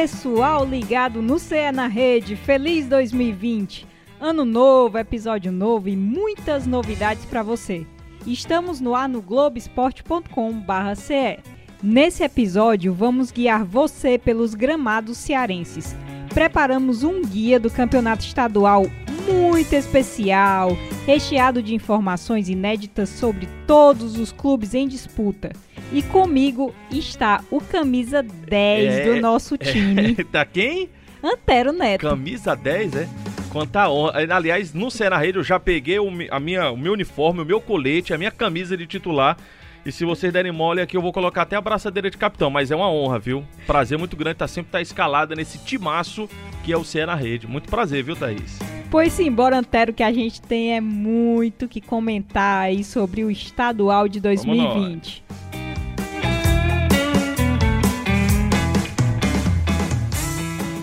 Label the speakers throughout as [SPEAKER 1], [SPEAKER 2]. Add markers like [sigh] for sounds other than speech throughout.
[SPEAKER 1] pessoal ligado no CE na Rede, feliz 2020! Ano novo, episódio novo e muitas novidades para você. Estamos no ar no globesport.com/ce. Nesse episódio, vamos guiar você pelos gramados cearenses. Preparamos um guia do campeonato estadual muito especial, recheado de informações inéditas sobre todos os clubes em disputa. E comigo está o camisa 10 é, do nosso time.
[SPEAKER 2] É, [laughs] tá quem?
[SPEAKER 1] Antero Neto.
[SPEAKER 2] Camisa 10, é? Quanta honra. Aliás, no Cena Rede eu já peguei o, a minha, o meu uniforme, o meu colete, a minha camisa de titular. E se vocês derem mole aqui, eu vou colocar até a braçadeira de capitão. Mas é uma honra, viu? Prazer muito grande estar tá sempre tá escalada nesse timaço que é o Cena Rede. Muito prazer, viu, Thaís?
[SPEAKER 1] Pois sim, bora Antero, que a gente tem é muito que comentar aí sobre o estadual de 2020.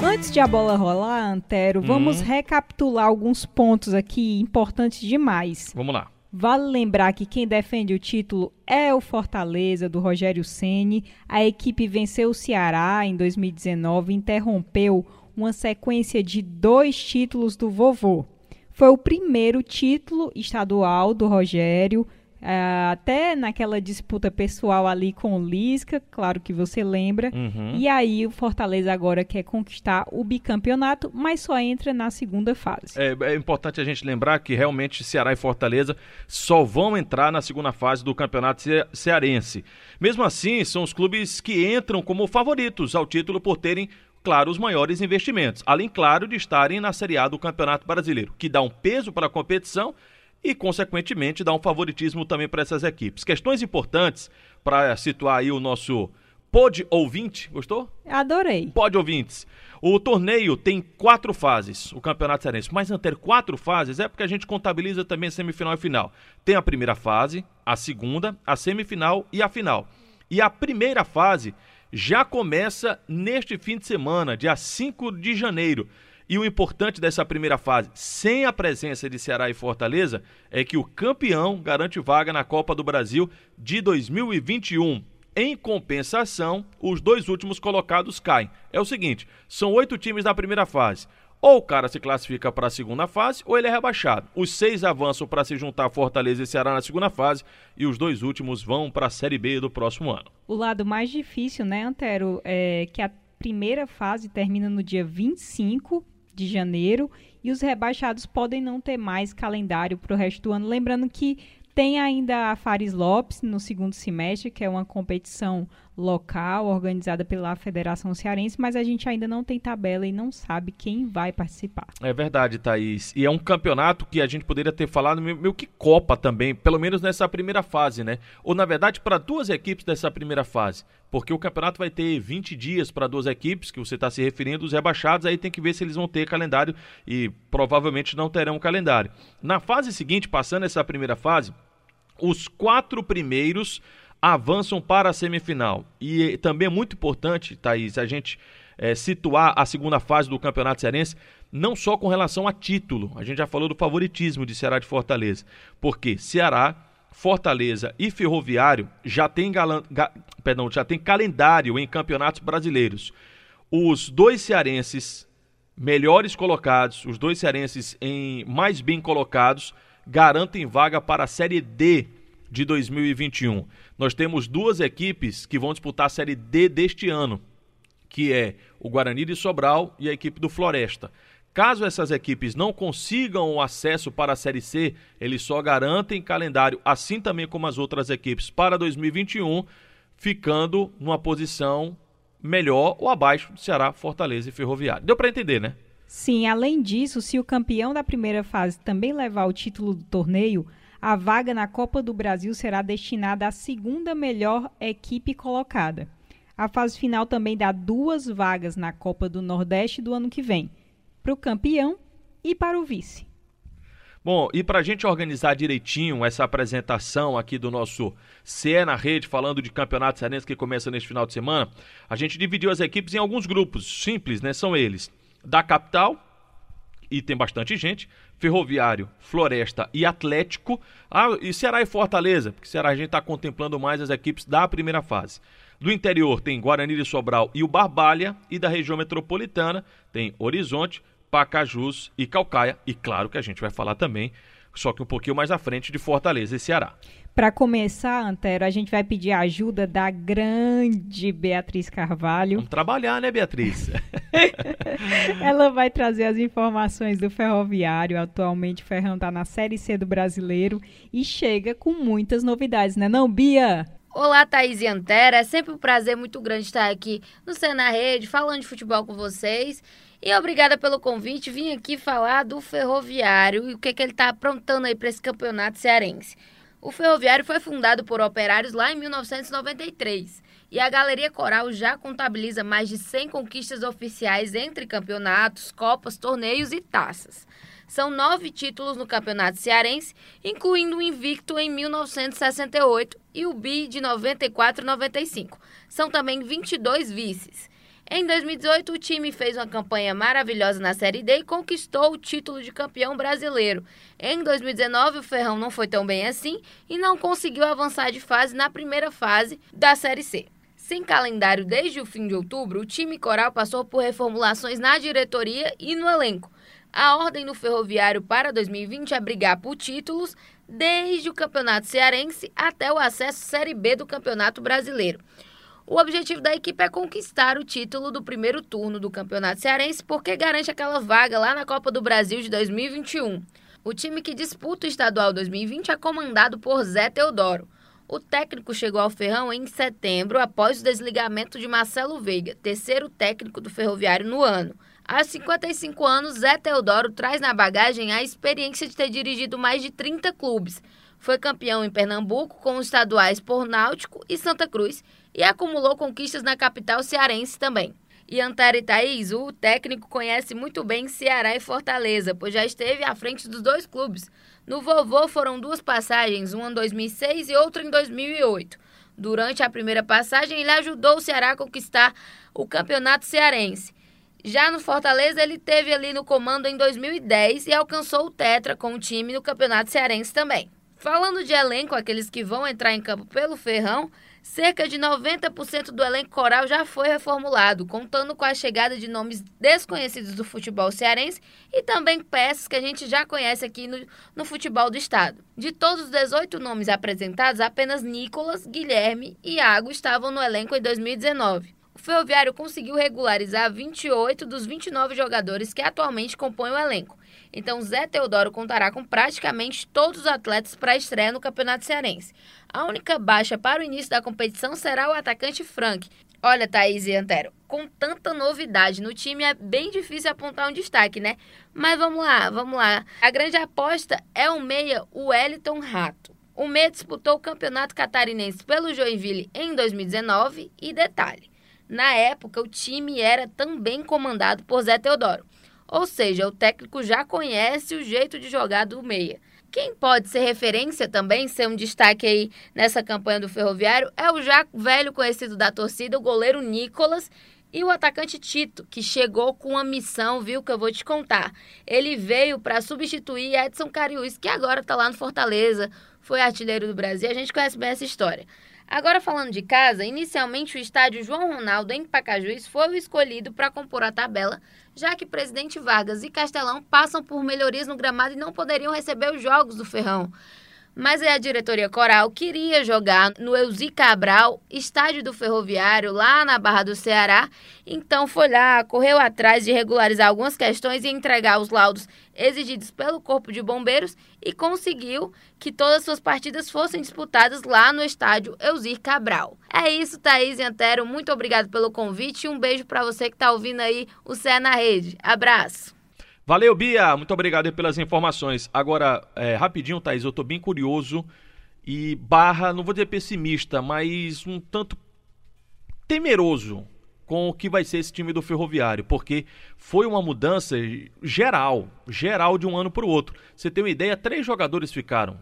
[SPEAKER 1] Antes de a bola rolar, Antero, vamos hum. recapitular alguns pontos aqui importantes demais.
[SPEAKER 2] Vamos lá.
[SPEAKER 1] Vale lembrar que quem defende o título é o Fortaleza do Rogério Ceni. A equipe venceu o Ceará em 2019 e interrompeu uma sequência de dois títulos do vovô. Foi o primeiro título estadual do Rogério, Uh, até naquela disputa pessoal ali com o Lisca, claro que você lembra. Uhum. E aí o Fortaleza agora quer conquistar o bicampeonato, mas só entra na segunda fase.
[SPEAKER 2] É, é, importante a gente lembrar que realmente Ceará e Fortaleza só vão entrar na segunda fase do campeonato ce cearense. Mesmo assim, são os clubes que entram como favoritos ao título por terem claro, os maiores investimentos, além, claro, de estarem na Série A do Campeonato Brasileiro, que dá um peso para a competição e, consequentemente, dá um favoritismo também para essas equipes. Questões importantes para situar aí o nosso pod ouvinte, gostou?
[SPEAKER 1] Adorei.
[SPEAKER 2] Pod ouvintes. O torneio tem quatro fases, o Campeonato Cearense. Mas não ter quatro fases é porque a gente contabiliza também semifinal e final. Tem a primeira fase, a segunda, a semifinal e a final. E a primeira fase já começa neste fim de semana, dia 5 de janeiro. E o importante dessa primeira fase, sem a presença de Ceará e Fortaleza, é que o campeão garante vaga na Copa do Brasil de 2021. Em compensação, os dois últimos colocados caem. É o seguinte: são oito times na primeira fase. Ou o cara se classifica para a segunda fase, ou ele é rebaixado. Os seis avançam para se juntar Fortaleza e Ceará na segunda fase, e os dois últimos vão para a Série B do próximo ano.
[SPEAKER 1] O lado mais difícil, né, Antero, é que a primeira fase termina no dia 25 de janeiro e os rebaixados podem não ter mais calendário para o resto do ano. Lembrando que tem ainda a Fares Lopes no segundo semestre, que é uma competição local organizada pela Federação Cearense, mas a gente ainda não tem tabela e não sabe quem vai participar.
[SPEAKER 2] É verdade, Thaís. E é um campeonato que a gente poderia ter falado meio que Copa também, pelo menos nessa primeira fase, né? Ou na verdade para duas equipes dessa primeira fase. Porque o campeonato vai ter 20 dias para duas equipes, que você está se referindo, os rebaixados, aí tem que ver se eles vão ter calendário e provavelmente não terão calendário. Na fase seguinte, passando essa primeira fase, os quatro primeiros avançam para a semifinal. E também é muito importante, Thaís, a gente é, situar a segunda fase do Campeonato Cearense, não só com relação a título, a gente já falou do favoritismo de Ceará de Fortaleza, porque Ceará, Fortaleza e Ferroviário já tem, galan, ga, perdão, já tem calendário em campeonatos brasileiros. Os dois cearenses melhores colocados, os dois cearenses em mais bem colocados, garantem vaga para a Série D de 2021. Nós temos duas equipes que vão disputar a Série D deste ano, que é o Guarani de Sobral e a equipe do Floresta. Caso essas equipes não consigam o acesso para a Série C, eles só garantem calendário, assim também como as outras equipes, para 2021, ficando numa posição melhor ou abaixo do Ceará, Fortaleza e Ferroviário. Deu para entender, né?
[SPEAKER 1] Sim, além disso, se o campeão da primeira fase também levar o título do torneio, a vaga na Copa do Brasil será destinada à segunda melhor equipe colocada. A fase final também dá duas vagas na Copa do Nordeste do ano que vem, para o campeão e para o vice.
[SPEAKER 2] Bom, e para a gente organizar direitinho essa apresentação aqui do nosso CE na Rede, falando de campeonato cearense que começa neste final de semana, a gente dividiu as equipes em alguns grupos simples, né? São eles da capital e tem bastante gente. Ferroviário, Floresta e Atlético. Ah, e Ceará e Fortaleza, porque Ceará a gente está contemplando mais as equipes da primeira fase. Do interior tem Guarani de Sobral e o Barbalha. E da região metropolitana tem Horizonte, Pacajus e Calcaia. E claro que a gente vai falar também, só que um pouquinho mais à frente, de Fortaleza e Ceará.
[SPEAKER 1] Para começar, Antero, a gente vai pedir a ajuda da grande Beatriz Carvalho.
[SPEAKER 2] Vamos trabalhar, né, Beatriz? [laughs]
[SPEAKER 1] Ela vai trazer as informações do Ferroviário. Atualmente, o Ferrão está na Série C do Brasileiro e chega com muitas novidades, né não, Bia?
[SPEAKER 3] Olá, Thaís e Antera. É sempre um prazer muito grande estar aqui no Cé na Rede, falando de futebol com vocês. E obrigada pelo convite. Vim aqui falar do Ferroviário e o que, que ele está aprontando aí para esse campeonato cearense. O Ferroviário foi fundado por operários lá em 1993 e a Galeria Coral já contabiliza mais de 100 conquistas oficiais entre campeonatos, copas, torneios e taças. São nove títulos no Campeonato Cearense, incluindo o invicto em 1968 e o bi de 94 e 95. São também 22 vices. Em 2018, o time fez uma campanha maravilhosa na Série D e conquistou o título de campeão brasileiro. Em 2019, o Ferrão não foi tão bem assim e não conseguiu avançar de fase na primeira fase da Série C. Sem calendário desde o fim de outubro, o time coral passou por reformulações na diretoria e no elenco. A ordem do Ferroviário para 2020 é brigar por títulos desde o Campeonato Cearense até o acesso Série B do Campeonato Brasileiro. O objetivo da equipe é conquistar o título do primeiro turno do Campeonato Cearense, porque garante aquela vaga lá na Copa do Brasil de 2021. O time que disputa o estadual 2020 é comandado por Zé Teodoro. O técnico chegou ao Ferrão em setembro, após o desligamento de Marcelo Veiga, terceiro técnico do Ferroviário no ano. Há 55 anos, Zé Teodoro traz na bagagem a experiência de ter dirigido mais de 30 clubes. Foi campeão em Pernambuco com os estaduais por Náutico e Santa Cruz e acumulou conquistas na capital cearense também. E Antara Thaís, o técnico conhece muito bem Ceará e Fortaleza, pois já esteve à frente dos dois clubes. No Vovô foram duas passagens, uma em 2006 e outra em 2008. Durante a primeira passagem, ele ajudou o Ceará a conquistar o campeonato cearense. Já no Fortaleza, ele teve ali no comando em 2010 e alcançou o Tetra com o time no campeonato cearense também. Falando de elenco, aqueles que vão entrar em campo pelo Ferrão, cerca de 90% do elenco coral já foi reformulado, contando com a chegada de nomes desconhecidos do futebol cearense e também peças que a gente já conhece aqui no, no futebol do estado. De todos os 18 nomes apresentados, apenas Nicolas, Guilherme e Iago estavam no elenco em 2019. O Ferroviário conseguiu regularizar 28 dos 29 jogadores que atualmente compõem o elenco. Então, Zé Teodoro contará com praticamente todos os atletas para a estreia no Campeonato Cearense. A única baixa para o início da competição será o atacante Frank. Olha, Thaís e Antero, com tanta novidade no time é bem difícil apontar um destaque, né? Mas vamos lá, vamos lá. A grande aposta é o meia Wellington Rato. O meia disputou o Campeonato Catarinense pelo Joinville em 2019 e detalhe, na época o time era também comandado por Zé Teodoro. Ou seja, o técnico já conhece o jeito de jogar do meia. Quem pode ser referência também, ser um destaque aí nessa campanha do Ferroviário, é o já velho conhecido da torcida, o goleiro Nicolas, e o atacante Tito, que chegou com uma missão, viu, que eu vou te contar. Ele veio para substituir Edson Cariús, que agora está lá no Fortaleza, foi artilheiro do Brasil, a gente conhece bem essa história. Agora falando de casa, inicialmente o estádio João Ronaldo em Pacajus foi o escolhido para compor a tabela, já que Presidente Vargas e Castelão passam por melhorias no gramado e não poderiam receber os jogos do Ferrão. Mas a diretoria coral queria jogar no Eusi Cabral, estádio do Ferroviário, lá na Barra do Ceará. Então foi lá, correu atrás de regularizar algumas questões e entregar os laudos exigidos pelo Corpo de Bombeiros e conseguiu que todas as suas partidas fossem disputadas lá no estádio Eusir Cabral. É isso, Thaís e Antero. Muito obrigado pelo convite e um beijo para você que está ouvindo aí o Cé na Rede. Abraço!
[SPEAKER 2] Valeu, Bia. Muito obrigado pelas informações. Agora, é, rapidinho, Thaís, eu tô bem curioso e barra, não vou dizer pessimista, mas um tanto temeroso com o que vai ser esse time do Ferroviário, porque foi uma mudança geral, geral de um ano para o outro. Você tem uma ideia, três jogadores ficaram.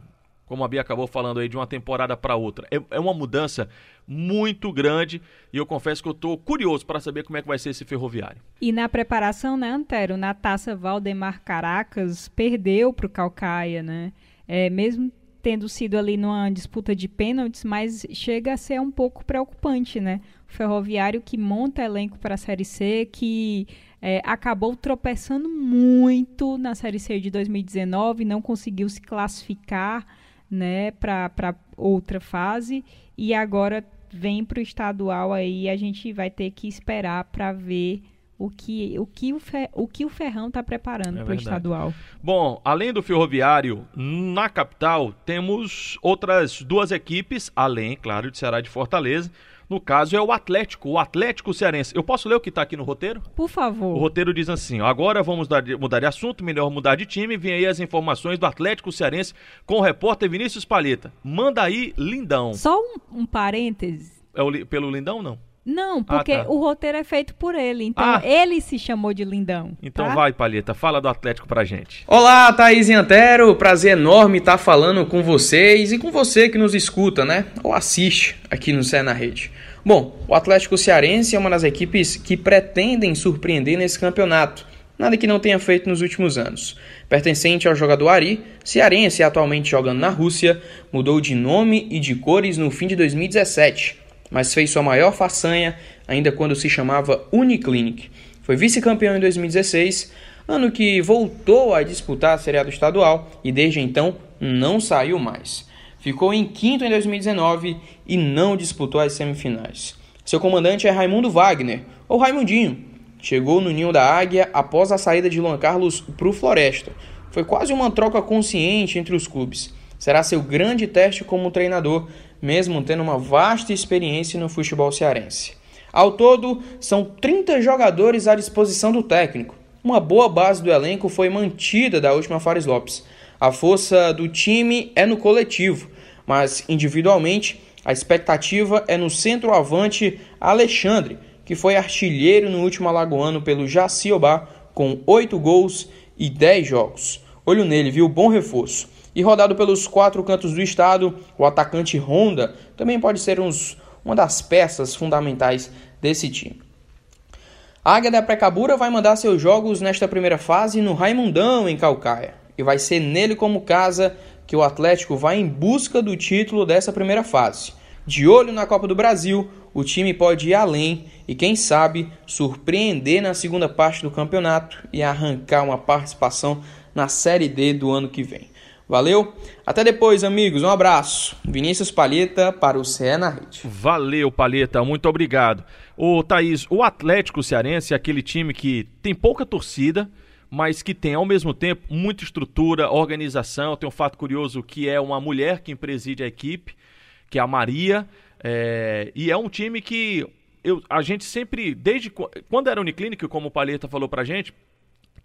[SPEAKER 2] como a Bia acabou falando aí, de uma temporada para outra. É, é, uma mudança muito grande e eu confesso que eu estou curioso para saber como é que vai ser esse ferroviário.
[SPEAKER 1] E na preparação, né, Antero, na taça Valdemar Caracas, perdeu para o Calcaia, né? É, mesmo tendo sido ali numa disputa de pênaltis, mas chega a ser um pouco preocupante, né? Ferroviário que monta elenco para a Série C, que é, acabou tropeçando muito na Série C de 2019, não conseguiu se classificar né, para outra fase e agora vem para o estadual aí a gente vai ter que esperar para ver o que o que o, Fer, o que o Ferrão está preparando é para o estadual.
[SPEAKER 2] Bom, além do Ferroviário, na capital temos outras duas equipes, além, claro, de Ceará de Fortaleza. No caso é o Atlético, o Atlético Cearense. Eu posso ler o que está aqui no roteiro?
[SPEAKER 1] Por favor.
[SPEAKER 2] O roteiro diz assim: ó, agora vamos mudar de, mudar de assunto, melhor mudar de time. Vem aí as informações do Atlético Cearense com o repórter Vinícius Palheta. Manda aí, Lindão.
[SPEAKER 1] Só um, um parêntese.
[SPEAKER 2] É o, pelo Lindão, não?
[SPEAKER 1] Não, porque ah, tá. o roteiro é feito por ele. Então, ah. ele se chamou de Lindão.
[SPEAKER 2] Então tá? vai, Palheta, fala do Atlético pra gente.
[SPEAKER 4] Olá, Thaís e Antero. Prazer enorme estar falando com vocês e com você que nos escuta, né? Ou assiste aqui no Cé na Rede. Bom, o Atlético Cearense é uma das equipes que pretendem surpreender nesse campeonato. Nada que não tenha feito nos últimos anos. Pertencente ao jogador Ari, cearense atualmente jogando na Rússia, mudou de nome e de cores no fim de 2017 mas fez sua maior façanha ainda quando se chamava Uniclinic. Foi vice-campeão em 2016, ano que voltou a disputar a Série A do estadual e desde então não saiu mais. Ficou em quinto em 2019 e não disputou as semifinais. Seu comandante é Raimundo Wagner, ou Raimundinho. Chegou no ninho da Águia após a saída de Luan Carlos para o Floresta. Foi quase uma troca consciente entre os clubes. Será seu grande teste como treinador mesmo tendo uma vasta experiência no futebol cearense. Ao todo, são 30 jogadores à disposição do técnico. Uma boa base do elenco foi mantida da última Fares Lopes. A força do time é no coletivo, mas individualmente a expectativa é no centroavante Alexandre, que foi artilheiro no último alagoano pelo Jaciobá com 8 gols e 10 jogos. Olho nele, viu? Bom reforço. E rodado pelos quatro cantos do estado, o atacante Honda também pode ser uns, uma das peças fundamentais desse time. A Águia da Precabura vai mandar seus jogos nesta primeira fase no Raimundão, em Calcaia. E vai ser nele como casa que o Atlético vai em busca do título dessa primeira fase. De olho na Copa do Brasil, o time pode ir além e, quem sabe, surpreender na segunda parte do campeonato e arrancar uma participação na Série D do ano que vem. Valeu? Até depois, amigos. Um abraço. Vinícius Palheta para o CE na Rede.
[SPEAKER 2] Valeu, Palheta. Muito obrigado. Ô, Thaís, o Atlético Cearense é aquele time que tem pouca torcida, mas que tem, ao mesmo tempo, muita estrutura, organização. Tem um fato curioso que é uma mulher que preside a equipe, que é a Maria. É... E é um time que eu, a gente sempre, desde quando era Uniclinic, como o Palheta falou pra gente,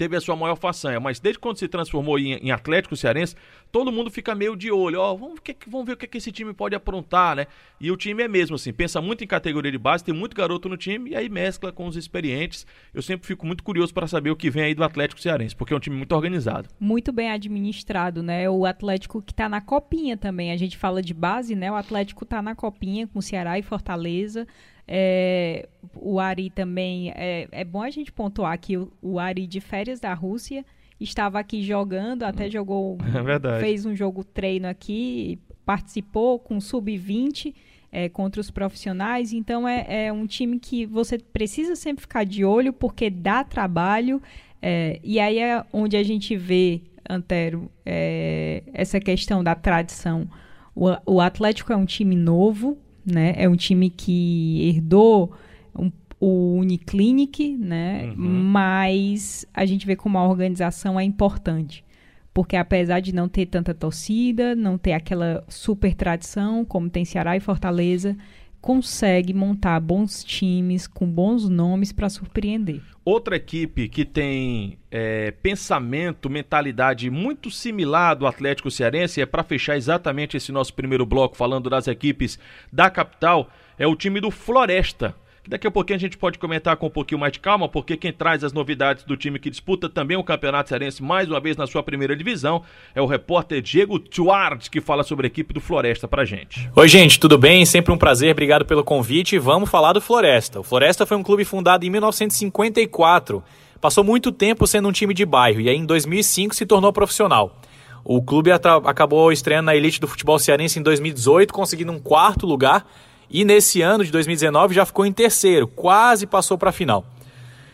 [SPEAKER 2] teve a sua maior façanha, mas desde quando se transformou em, em Atlético Cearense, todo mundo fica meio de olho, ó, vamos, que, vamos ver o que, que esse time pode aprontar, né? E o time é mesmo assim, pensa muito em categoria de base, tem muito garoto no time e aí mescla com os experientes. Eu sempre fico muito curioso para saber o que vem aí do Atlético Cearense, porque é um time muito organizado.
[SPEAKER 1] Muito bem administrado, né? O Atlético que tá na copinha também. A gente fala de base, né? O Atlético tá na copinha com Ceará e Fortaleza. É, o Ari também. É, é bom a gente pontuar que o, o Ari de férias da Rússia estava aqui jogando, até hum. jogou. [laughs] É fez um jogo treino aqui, participou com sub-20 é, contra os profissionais. Então é, é, um time que você precisa sempre ficar de olho porque dá trabalho. É, e aí é onde a gente vê, Antero, é, essa questão da tradição. O, o Atlético é um time novo, né? É um time que herdou um, o Uniclinic, né? Uhum. Mas a gente vê como a organização é importante. Porque apesar de não ter tanta torcida, não ter aquela super tradição como tem Ceará e Fortaleza, consegue montar bons times com bons nomes para surpreender.
[SPEAKER 2] Outra equipe que tem é, pensamento, mentalidade muito similar do Atlético Cearense, é para fechar exatamente esse nosso primeiro bloco falando das equipes da capital, é o time do Floresta. Daqui a pouquinho a gente pode comentar com um pouquinho mais de calma, porque quem traz as novidades do time que disputa também o Campeonato Cearense mais uma vez na sua primeira divisão é o repórter Diego Tuard, que fala sobre a equipe do Floresta pra gente.
[SPEAKER 5] Oi, gente, tudo bem? Sempre um prazer, obrigado pelo convite. Vamos falar do Floresta. O Floresta foi um clube fundado em 1954. Passou muito tempo sendo um time de bairro e aí em 2005 se tornou profissional. O clube acabou estreando na elite do futebol cearense em 2018, conseguindo um quarto lugar, e nesse ano de 2019 já ficou em terceiro, quase passou para a final.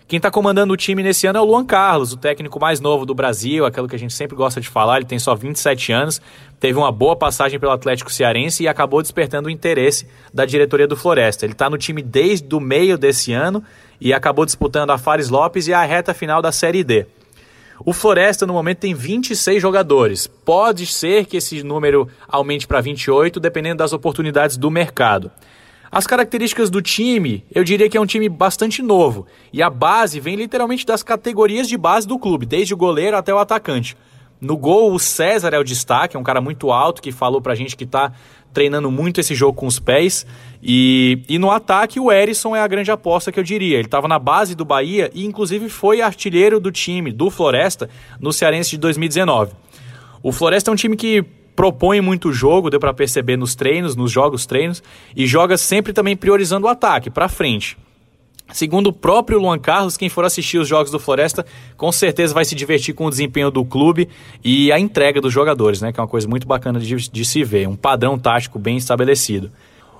[SPEAKER 5] Quem está comandando o time nesse ano é o Luan Carlos, o técnico mais novo do Brasil, aquilo que a gente sempre gosta de falar. Ele tem só 27 anos, teve uma boa passagem pelo Atlético Cearense e acabou despertando o interesse da diretoria do Floresta. Ele está no time desde o meio desse ano e acabou disputando a Fares Lopes e a reta final da Série D. O Floresta no momento tem 26 jogadores. Pode ser que esse número aumente para 28, dependendo das oportunidades do mercado. As características do time, eu diria que é um time bastante novo. E a base vem literalmente das categorias de base do clube, desde o goleiro até o atacante. No gol, o César é o destaque, é um cara muito alto que falou pra gente que tá treinando muito esse jogo com os pés. E, e no ataque, o Erisson é a grande aposta que eu diria. Ele estava na base do Bahia e, inclusive, foi artilheiro do time, do Floresta, no Cearense de 2019. O Floresta é um time que propõe muito jogo, deu para perceber nos treinos, nos jogos treinos, e joga sempre também priorizando o ataque, para frente. Segundo o próprio Luan Carlos, quem for assistir os jogos do Floresta, com certeza vai se divertir com o desempenho do clube e a entrega dos jogadores, né? Que é uma coisa muito bacana de, de se ver, um padrão tático bem estabelecido.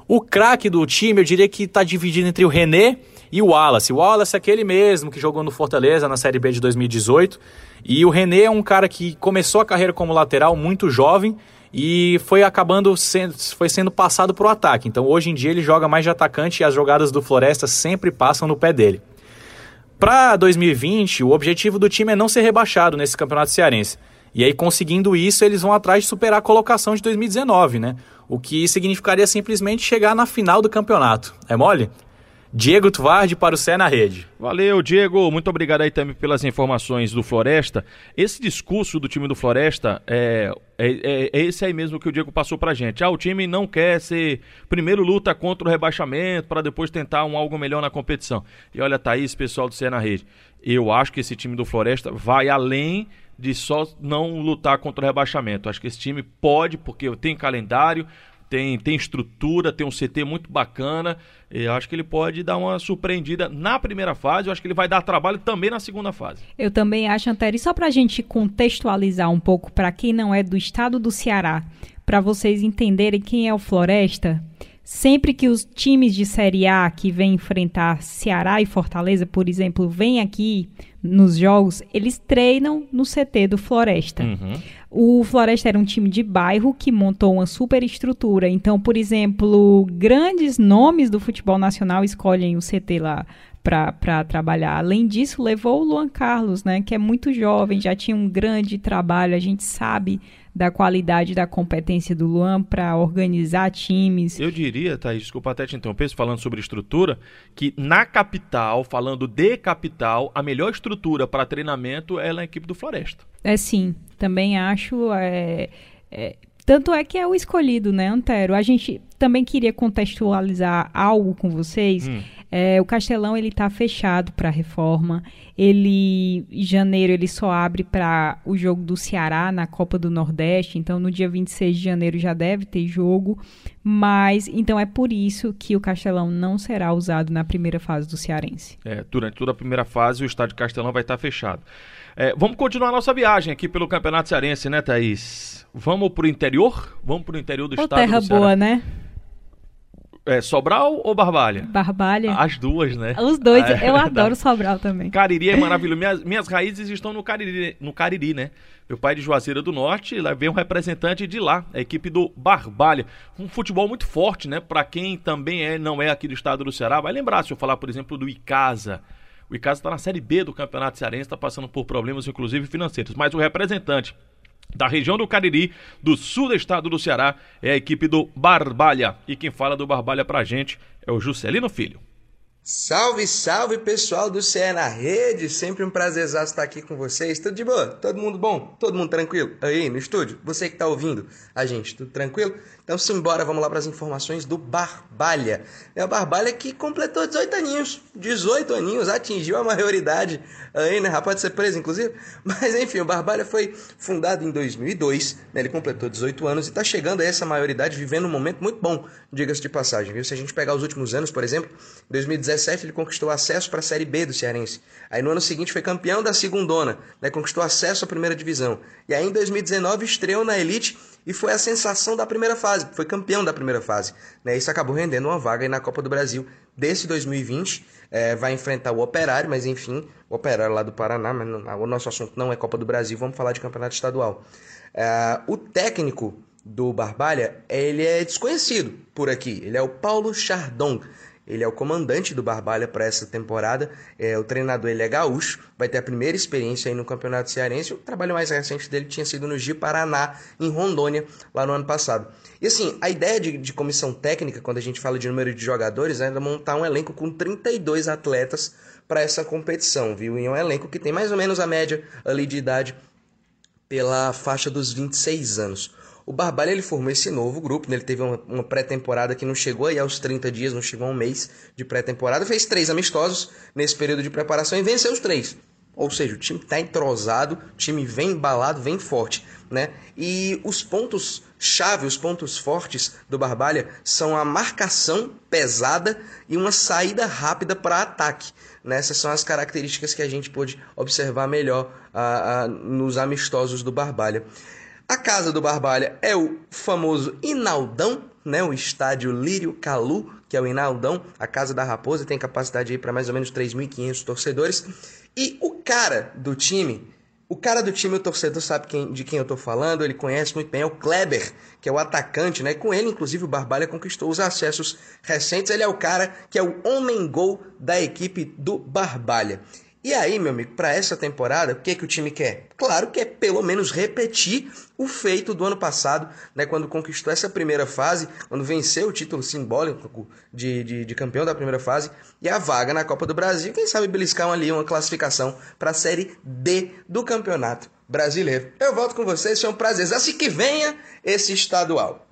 [SPEAKER 5] O craque do time, eu diria que está dividido entre o René e o Wallace. O Wallace é aquele mesmo que jogou no Fortaleza na Série B de 2018. E o René é um cara que começou a carreira como lateral muito jovem e foi acabando sendo, foi sendo passado para o ataque. Então hoje em dia ele joga mais de atacante e as jogadas do Floresta sempre passam no pé dele. Para 2020, o objetivo do time é não ser rebaixado nesse campeonato cearense. E aí, conseguindo isso, eles vão atrás de superar a colocação de 2019, né? O que significaria simplesmente chegar na final do campeonato. É mole? Diego Tuvardi para o Cé na Rede.
[SPEAKER 2] Valeu, Diego. Muito obrigado aí também pelas informações do Floresta. Esse discurso do time do Floresta é, é, é, é esse aí mesmo que o Diego passou pra gente. Ah, o time não quer ser. Primeiro luta contra o rebaixamento para depois tentar um algo melhor na competição. E olha, Thaís, pessoal do Cé na Rede. Eu acho que esse time do Floresta vai além de só não lutar contra o rebaixamento. Acho que esse time pode, porque tem calendário, tem, tem estrutura, tem um CT muito bacana. Eu acho que ele pode dar uma surpreendida na primeira fase. Eu acho que ele vai dar trabalho também na segunda fase.
[SPEAKER 1] Eu também acho, Antero. E só para a gente contextualizar um pouco, para quem não é do estado do Ceará, para vocês entenderem quem é o Floresta, sempre que os times de Série A que vêm enfrentar Ceará e Fortaleza, por exemplo, vêm aqui nos jogos, eles treinam no CT do Floresta. Uhum. O Floresta era um time de bairro que montou uma super estrutura. Então, por exemplo, grandes nomes do futebol nacional escolhem o CT lá para trabalhar. Além disso, levou o Luan Carlos, né, que é muito jovem, já tinha um grande trabalho. A gente sabe da qualidade da competência do Luan para organizar times.
[SPEAKER 2] Eu diria, Thaís, desculpa até te interromper, falando sobre estrutura, que na capital, falando de capital, a melhor estrutura para treinamento é na equipe do Floresta.
[SPEAKER 1] É sim, também acho. É, é, tanto é que é o escolhido, né, Antero? A gente também queria contextualizar algo com vocês. Hum. É, o Castelão ele está fechado para reforma. Ele em janeiro ele só abre para o jogo do Ceará na Copa do Nordeste. Então no dia 26 de janeiro já deve ter jogo. Mas então é por isso que o Castelão não será usado na primeira fase do Cearense.
[SPEAKER 2] É, durante toda a primeira fase o estádio Castelão vai estar fechado. É, vamos continuar a nossa viagem aqui pelo Campeonato Cearense, né, Thaís? Vamos pro interior? Vamos pro interior do Ô, estado
[SPEAKER 1] terra
[SPEAKER 2] do
[SPEAKER 1] boa, né?
[SPEAKER 2] É, Sobral ou Barbalha?
[SPEAKER 1] Barbalha.
[SPEAKER 2] As duas, né?
[SPEAKER 1] Os dois. É, eu adoro Sobral também.
[SPEAKER 2] Cariri é maravilhoso. Minhas, minhas raízes estão no Cariri, no Cariri, né? Meu pai é de Juazeira do Norte, lá vem um representante de lá, a equipe do Barbalha. Um futebol muito forte, né? Para quem também é, não é aqui do estado do Ceará, vai lembrar se eu falar, por exemplo, do Icasa. O Icasa está na Série B do Campeonato Cearense, está passando por problemas, inclusive financeiros. Mas o representante da região do Cariri, do sul do estado do Ceará, é a equipe do Barbalha. E quem fala do Barbalha pra gente é o Juscelino Filho.
[SPEAKER 6] Salve, salve pessoal do CE na Rede, sempre um prazer estar aqui com vocês. Tudo de boa? Todo mundo bom? Todo mundo tranquilo? Aí no estúdio? Você que está ouvindo a gente, tudo tranquilo? Então simbora, vamos lá para as informações do Barbalha. É o Barbalha que completou 18 aninhos, 18 aninhos, atingiu a maioridade aí, né? Pode ser preso, inclusive. [laughs] Mas enfim, o Barbalha foi fundado em 2002, né? ele completou 18 anos e está chegando a essa maioridade, vivendo um momento muito bom, diga-se de passagem. Viu? Se a gente pegar os últimos anos, por exemplo, em 2017 ele conquistou acesso para a Série B do Cearense. Aí no ano seguinte foi campeão da segundona, né? conquistou acesso à primeira divisão. E aí em 2019 estreou na Elite e foi a sensação da primeira fase, foi campeão da primeira fase. Né? Isso acabou rendendo uma vaga na Copa do Brasil desse 2020 é, vai enfrentar o Operário, mas enfim, o Operário lá do Paraná, mas não, o nosso assunto não é Copa do Brasil, vamos falar de campeonato estadual. É, o técnico do Barbalha, ele é desconhecido por aqui, ele é o Paulo Chardon. Ele é o comandante do Barbalha para essa temporada. É, o treinador ele é gaúcho, vai ter a primeira experiência aí no Campeonato Cearense. O trabalho mais recente dele tinha sido no Gi Paraná, em Rondônia, lá no ano passado. E assim, a ideia de, de comissão técnica, quando a gente fala de número de jogadores, é montar um elenco com 32 atletas para essa competição, viu? E é um elenco que tem mais ou menos a média ali de idade pela faixa dos 26 anos. O Barbalha ele formou esse novo grupo, né? ele teve uma, uma pré-temporada que não chegou aí aos 30 dias, não chegou a um mês de pré-temporada, fez três amistosos nesse período de preparação e venceu os três. Ou seja, o time está entrosado, o time vem embalado, vem forte. Né? E os pontos chave, os pontos fortes do Barbalha são a marcação pesada e uma saída rápida para ataque. Né? Essas são as características que a gente pôde observar melhor uh, uh, nos amistosos do Barbalha. A casa do Barbalha é o famoso Inaldão, né? o estádio Lírio Calu, que é o Inaldão, a casa da Raposa, tem capacidade para mais ou menos 3.500 torcedores. E o cara do time, o cara do time, o torcedor sabe quem, de quem eu estou falando, ele conhece muito bem, é o Kleber, que é o atacante, né? Com ele, inclusive, o Barbalha conquistou os acessos recentes. Ele é o cara que é o homem-gol da equipe do Barbalha. E aí, meu amigo, para essa temporada, o que, que o time quer? Claro que é pelo menos repetir o feito do ano passado, né, quando conquistou essa primeira fase, quando venceu o título simbólico de, de, de campeão da primeira fase e a vaga na Copa do Brasil. Quem sabe beliscar ali uma classificação para a Série D do Campeonato Brasileiro. Eu volto com vocês, foi um prazer. Assim que venha esse estadual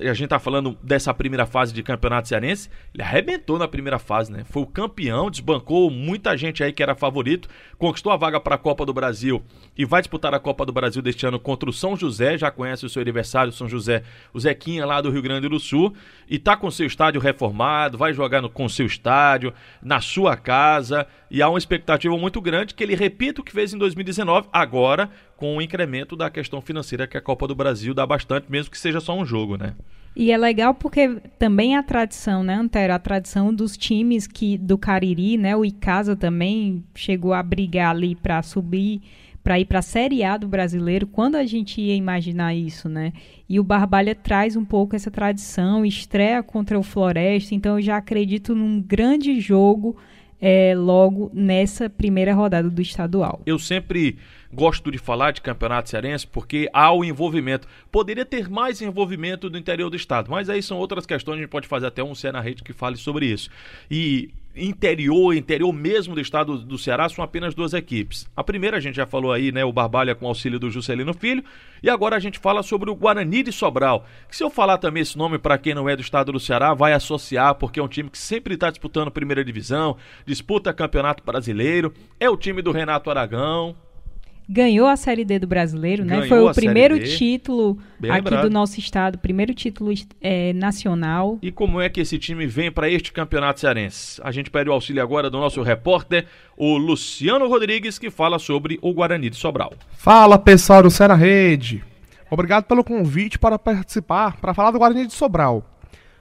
[SPEAKER 2] a gente tá falando dessa primeira fase de campeonato cearense, ele arrebentou na primeira fase, né? Foi o campeão, desbancou muita gente aí que era favorito, conquistou a vaga para a Copa do Brasil e vai disputar a Copa do Brasil deste ano contra o São José, já conhece o seu adversário, São José, o Zequinha lá do Rio Grande do Sul, e tá com seu estádio reformado, vai jogar no, com seu estádio, na sua casa, e há uma expectativa muito grande que ele repita o que fez em 2019, agora com o incremento da questão financeira que a Copa do Brasil dá bastante, mesmo que seja só um jogo, né?
[SPEAKER 1] E é legal porque também a tradição, né, Antero? A tradição dos times que do Cariri, né? O Icasa também chegou a brigar ali para subir, para ir para a Série A do brasileiro. Quando a gente ia imaginar isso, né? E o Barbalha traz um pouco essa tradição, estreia contra o Floresta, então eu já acredito num grande jogo é, logo nessa primeira rodada do estadual.
[SPEAKER 2] Eu sempre gosto de falar de campeonato cearense porque há o envolvimento. Poderia ter mais envolvimento do interior do estado, mas aí são outras questões, a gente pode fazer até um Ceará Rede que fale sobre isso. E interior, interior mesmo do estado do Ceará, são apenas duas equipes. A primeira a gente já falou aí, né, o Barbalha com auxílio do Juscelino Filho, e agora a gente fala sobre o Guarani de Sobral. Que se eu falar também esse nome para quem não é do estado do Ceará, vai associar, porque é um time que sempre está disputando primeira divisão, disputa campeonato brasileiro, é o time do Renato Aragão,
[SPEAKER 1] ganhou a Série D do Brasileiro, né? ganhou né? Foi o primeiro título Bem aqui lembrado. do nosso estado, primeiro título é, nacional.
[SPEAKER 2] E como é que esse time vem para este campeonato cearense? A gente pede o auxílio agora do nosso repórter, o Luciano Rodrigues, que fala sobre o Guarani de Sobral.
[SPEAKER 7] Fala pessoal do Ceará Rede. Obrigado pelo convite para participar, para falar do Guarani de Sobral.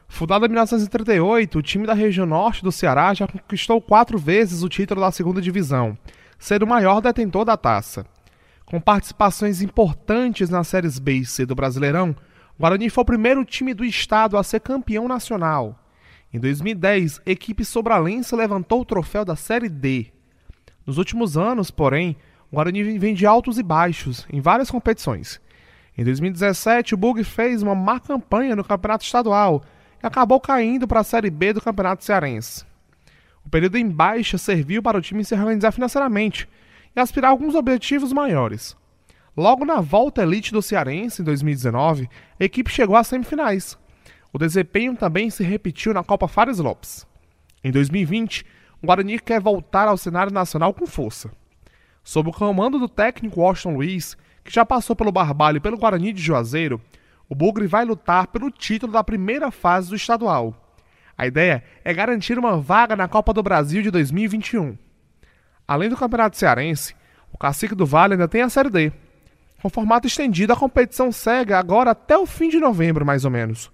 [SPEAKER 7] Fundado em 1938, o time da região norte do Ceará já conquistou quatro vezes o título da segunda divisão, sendo o maior detentor da taça. Com participações importantes nas séries B e C do Brasileirão, o Guarani foi o primeiro time do estado a ser campeão nacional. Em 2010, a equipe sobralense levantou o troféu da Série D. Nos últimos anos, porém, o Guarani vem de altos e baixos em várias competições. Em 2017, o Bug fez uma má campanha no Campeonato Estadual e acabou caindo para a Série B do Campeonato Cearense. O período em baixa serviu para o time se organizar financeiramente e aspirar a alguns objetivos maiores. Logo na volta elite do Cearense em 2019, a equipe chegou às semifinais. O desempenho também se repetiu na Copa Fares Lopes. Em 2020, o Guarani quer voltar ao cenário nacional com força. Sob o comando do técnico Washington Luiz, que já passou pelo Barbalho e pelo Guarani de Juazeiro, o Bugre vai lutar pelo título da primeira fase do estadual. A ideia é garantir uma vaga na Copa do Brasil de 2021. Além do Campeonato Cearense, o Cacique do Vale ainda tem a Série D. Com formato estendido, a competição segue agora até o fim de novembro, mais ou menos.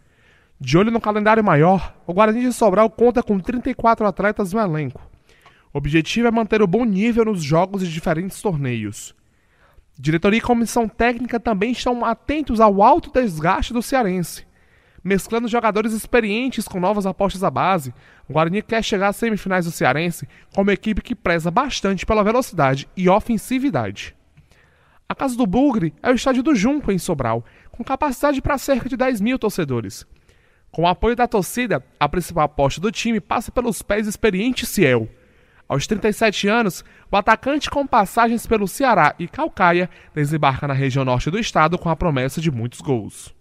[SPEAKER 7] De olho no calendário maior, o Guarani de Sobral conta com 34 atletas no elenco. O objetivo é manter o bom nível nos jogos de diferentes torneios. Diretoria e comissão técnica também estão atentos ao alto desgaste do cearense. Mesclando jogadores experientes com novas apostas à base, o Guarani quer chegar às semifinais do Cearense como equipe que preza bastante pela velocidade e ofensividade. A casa do Bugre é o estádio do Junco, em Sobral, com capacidade para cerca de 10 mil torcedores. Com o apoio da torcida, a principal aposta do time passa pelos pés experientes Ciel. Aos 37 anos, o atacante com passagens pelo Ceará e Calcaia desembarca na região norte do estado com a promessa de muitos gols.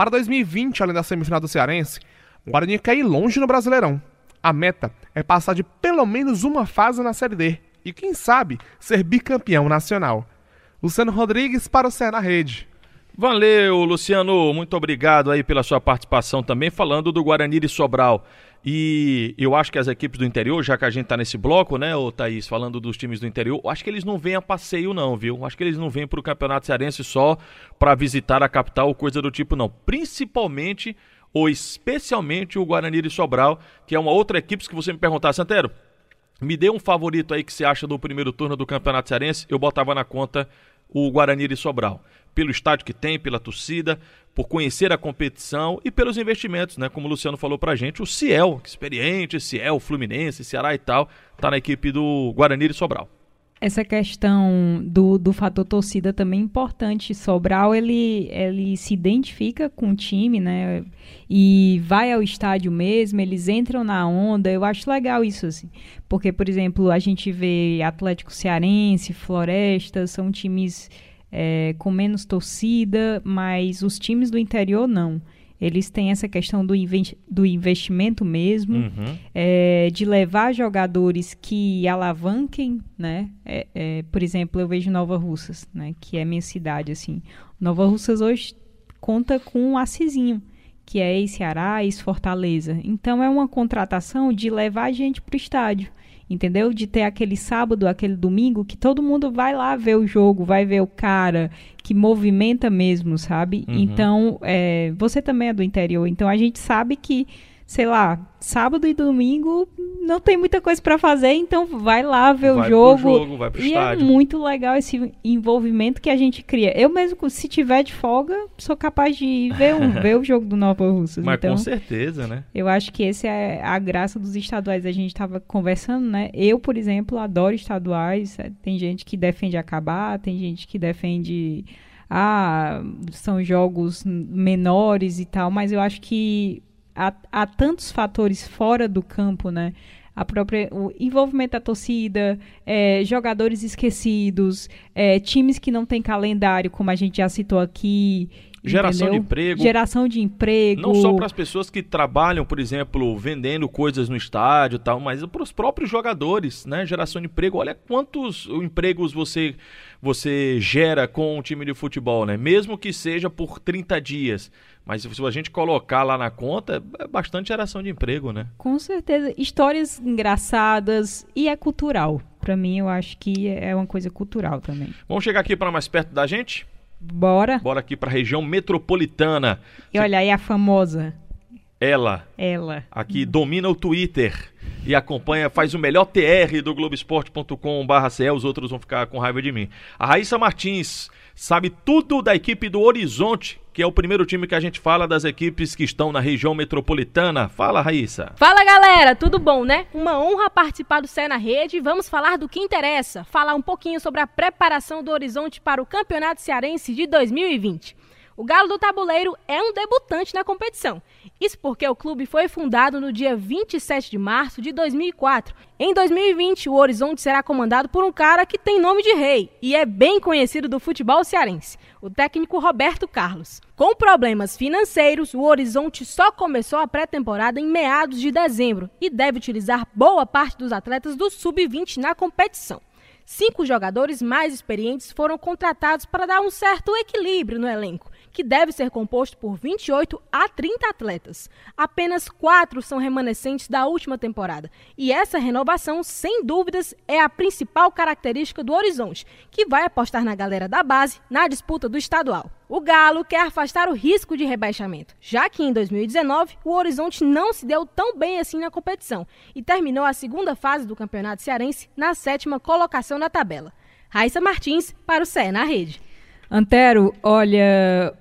[SPEAKER 7] Para 2020, além da semifinal do Cearense, o Guarani quer ir longe no Brasileirão. A meta é passar de pelo menos uma fase na Série D e, quem sabe, ser bicampeão nacional. Luciano Rodrigues para o Cé na Rede.
[SPEAKER 2] Valeu, Luciano. Muito obrigado aí pela sua participação também, falando do Guarani de Sobral. E eu acho que as equipes do interior, já que a gente tá nesse bloco, né, ô Thaís, falando dos times do interior, acho que eles não vêm a passeio, não, viu? Acho que eles não vêm pro Campeonato Cearense só para visitar a capital ou coisa do tipo, não. Principalmente ou especialmente o Guarani de Sobral, que é uma outra equipe que você me perguntar, Santero, me dê um favorito aí que você acha do primeiro turno do Campeonato Cearense, eu botava na conta o Guarani de Sobral. Pelo estádio que tem, pela torcida, por conhecer a competição e pelos investimentos, né? Como o Luciano falou pra gente, o Ciel, experiente, Ciel, Fluminense, Ceará e tal, tá na equipe do Guarani de Sobral.
[SPEAKER 1] Essa questão do, do fator torcida também é importante. Sobral, ele, ele se identifica com o time, né? E vai ao estádio mesmo, eles entram na onda. Eu acho legal isso, assim. Porque, por exemplo, a gente vê Atlético Cearense, Floresta, são times é, com menos torcida, mas os times do interior não. Eles têm essa questão do, inve do investimento mesmo, uhum. é, de levar jogadores que alavanquem, né? É, é, por exemplo, eu vejo Nova Russas, né? Que é minha cidade, assim. Nova Russas hoje conta com um Assisinho, que é ex-Ceará, ex-Fortaleza. Então, é uma contratação de levar a gente para o estádio entendeu? De ter aquele sábado, aquele domingo que todo mundo vai lá ver o jogo, vai ver o cara que movimenta mesmo, sabe? Uhum. Então, é, você também é do interior, então a gente sabe que sei lá, sábado e domingo não tem muita coisa para fazer, então vai lá ver vai o jogo. jogo vai pro e é estádio. é muito legal esse envolvimento que a gente cria. Eu mesmo, se tiver de folga, sou capaz de ver, um, [laughs] ver o jogo do Nova Russas.
[SPEAKER 2] Mas
[SPEAKER 1] então,
[SPEAKER 2] com certeza, né?
[SPEAKER 1] Eu acho que esse é a graça dos estaduais. A gente estava conversando, né? Eu, por exemplo, adoro estaduais. Tem gente que defende acabar, tem gente que defende ah, são jogos menores e tal, mas eu acho que há, há tantos fatores fora do campo, né? a própria, o envolvimento da torcida, é, jogadores esquecidos, é, times que não têm calendário, como a gente já citou aqui.
[SPEAKER 2] Geração
[SPEAKER 1] entendeu?
[SPEAKER 2] de emprego.
[SPEAKER 1] Geração de emprego.
[SPEAKER 2] Não só para as pessoas que trabalham, por exemplo, vendendo coisas no estádio e tal, mas para os próprios jogadores, né? Geração de emprego. Olha quantos empregos você você gera com um time de futebol, né? Mesmo que seja por 30 dias. Mas se a gente colocar lá na conta, é bastante geração de emprego, né?
[SPEAKER 1] Com certeza. Histórias engraçadas e é cultural. Para mim, eu acho que é uma coisa cultural também.
[SPEAKER 2] Vamos chegar aqui para mais perto da gente?
[SPEAKER 1] Bora.
[SPEAKER 2] Bora aqui para a região metropolitana.
[SPEAKER 1] E olha aí a famosa.
[SPEAKER 2] Ela.
[SPEAKER 1] Ela.
[SPEAKER 2] Aqui domina o Twitter e acompanha, faz o melhor TR do Globoesporte.com/ce. Os outros vão ficar com raiva de mim. A Raíssa Martins sabe tudo da equipe do Horizonte, que é o primeiro time que a gente fala das equipes que estão na região metropolitana. Fala, Raíssa.
[SPEAKER 8] Fala, galera, tudo bom, né? Uma honra participar do Cé na Rede. Vamos falar do que interessa, falar um pouquinho sobre a preparação do Horizonte para o Campeonato Cearense de 2020. O Galo do Tabuleiro é um debutante na competição. Isso porque o clube foi fundado no dia 27 de março de 2004. Em 2020, o Horizonte será comandado por um cara que tem nome de rei e é bem conhecido do futebol cearense, o técnico Roberto Carlos. Com problemas financeiros, o Horizonte só começou a pré-temporada em meados de dezembro e deve utilizar boa parte dos atletas do sub-20 na competição. Cinco jogadores mais experientes foram contratados para dar um certo equilíbrio no elenco que deve ser composto por 28 a 30 atletas. Apenas quatro são remanescentes da última temporada. E essa renovação, sem dúvidas, é a principal característica do Horizonte, que vai apostar na galera da base na disputa do estadual. O Galo quer afastar o risco de rebaixamento, já que em 2019 o Horizonte não se deu tão bem assim na competição e terminou a segunda fase do Campeonato Cearense na sétima colocação na tabela. Raíssa Martins para o CE na Rede.
[SPEAKER 1] Antero, olha,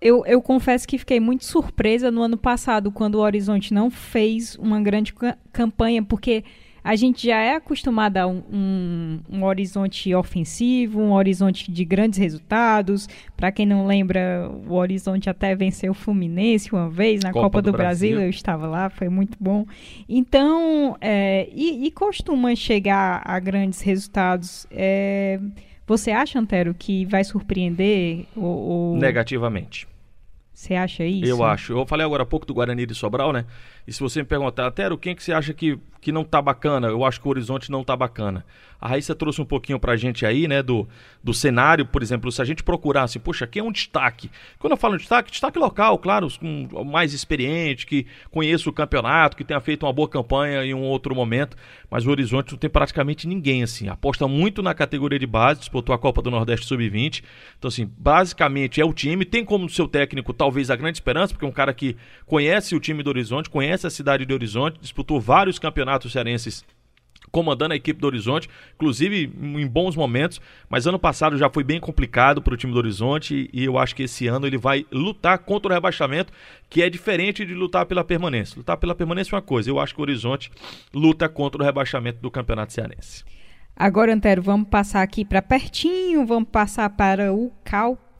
[SPEAKER 1] eu, eu confesso que fiquei muito surpresa no ano passado, quando o Horizonte não fez uma grande campanha, porque a gente já é acostumado a um, um, um, horizonte ofensivo, um horizonte de grandes resultados. Para quem não lembra, o horizonte até venceu o Fluminense uma vez na Copa, Copa do, do Brasil. Brasil. Eu estava lá, foi muito bom. Então, é, e, e, costuma chegar a grandes resultados. É, você acha, Antero, que vai surpreender? O,
[SPEAKER 2] Negativamente.
[SPEAKER 1] Você acha isso?
[SPEAKER 2] Eu acho. Eu falei agora há pouco do Guarani de Sobral, né? E se você me perguntar, Antero, quem que você acha que, que não tá bacana? Eu acho que o Horizonte não tá bacana. A Raíssa trouxe um pouquinho pra gente aí, né, do, do cenário, por exemplo, se a gente procurar assim, poxa, quem é um destaque? Quando eu falo destaque, destaque local, claro, um, mais experiente, que conheça o campeonato, que tenha feito uma boa campanha em um outro momento, mas o Horizonte não tem praticamente ninguém, assim, aposta muito na categoria de base, disputou a Copa do Nordeste Sub-20, então assim, basicamente é o time, tem como seu técnico talvez a grande esperança, porque é um cara que conhece o time do Horizonte, conhece a cidade de Horizonte, disputou vários campeonatos cearenses comandando a equipe do Horizonte, inclusive em bons momentos, mas ano passado já foi bem complicado para o time do Horizonte e eu acho que esse ano ele vai lutar contra o rebaixamento, que é diferente de lutar pela permanência. Lutar pela permanência é uma coisa, eu acho que o Horizonte luta contra o rebaixamento do Campeonato Cearense.
[SPEAKER 1] Agora, Antero, vamos passar aqui para pertinho, vamos passar para o